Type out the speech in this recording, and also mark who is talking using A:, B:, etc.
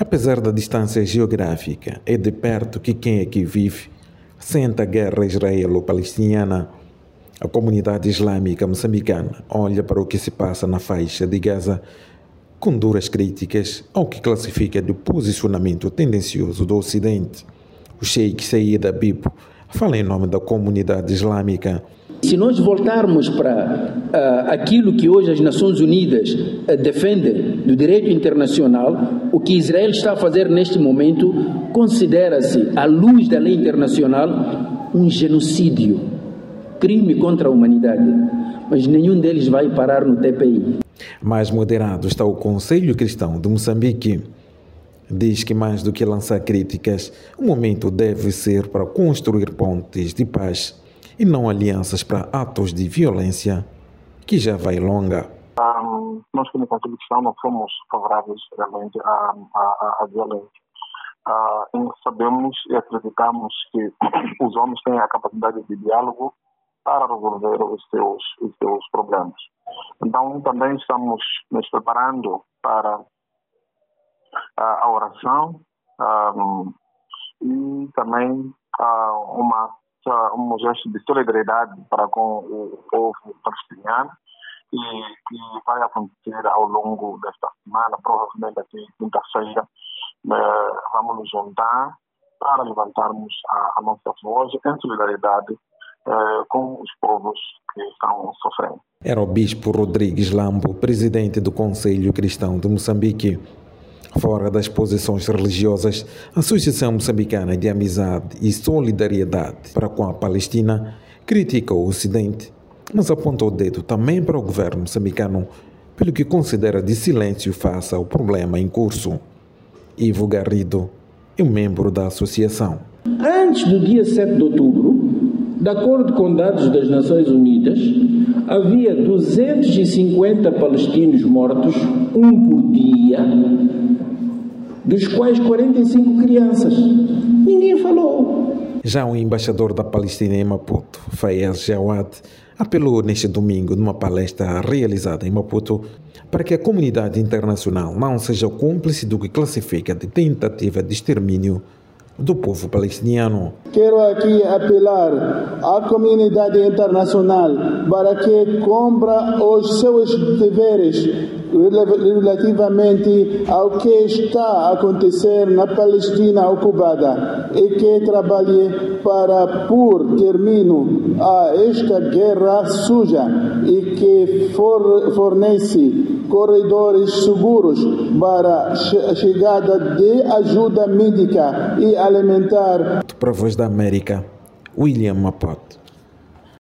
A: Apesar da distância geográfica, é de perto que quem aqui vive sente a guerra israelo-palestiniana. A comunidade islâmica moçambicana olha para o que se passa na faixa de Gaza com duras críticas ao que classifica de posicionamento tendencioso do Ocidente. O sheik Said Abibo fala em nome da comunidade islâmica
B: se nós voltarmos para uh, aquilo que hoje as Nações Unidas uh, defendem do direito internacional, o que Israel está a fazer neste momento considera-se, à luz da lei internacional, um genocídio, crime contra a humanidade. Mas nenhum deles vai parar no TPI.
A: Mais moderado está o Conselho Cristão de Moçambique. Diz que mais do que lançar críticas, o momento deve ser para construir pontes de paz e não alianças para atos de violência que já vai longa.
C: Um, nós, como Cristão, não somos favoráveis realmente à, à, à violência. Uh, sabemos e acreditamos que os homens têm a capacidade de diálogo para resolver os seus, os seus problemas. Então, também estamos nos preparando para a oração um, e também uma um gesto de solidariedade para com o povo palestiniano e que vai acontecer ao longo desta semana, provavelmente até quinta-feira, eh, vamos nos juntar para levantarmos a, a nossa voz em solidariedade eh, com os povos que estão sofrendo.
A: Era o Bispo Rodrigues Lambo, presidente do Conselho Cristão de Moçambique. Fora das posições religiosas, a Associação Moçambicana de Amizade e Solidariedade para com a Palestina critica o Ocidente, mas aponta o dedo também para o governo moçambicano pelo que considera de silêncio face ao problema em curso. Ivo Garrido é um membro da associação.
B: Antes do dia 7 de outubro, de acordo com dados das Nações Unidas, havia 250 palestinos mortos, um por dia, dos quais 45 crianças. Ninguém falou.
A: Já o embaixador da Palestina em Maputo, Fayez Jawad, apelou neste domingo numa palestra realizada em Maputo para que a comunidade internacional não seja cúmplice do que classifica de tentativa de extermínio do povo palestiniano.
D: Quero aqui apelar à comunidade internacional para que cumpra os seus deveres relativamente ao que está a acontecer na Palestina ocupada e que trabalhe para pôr termino a esta guerra suja e que fornece corredores seguros para a chegada de ajuda médica e alimentar.
A: Para a Voz da América, William Mapoto.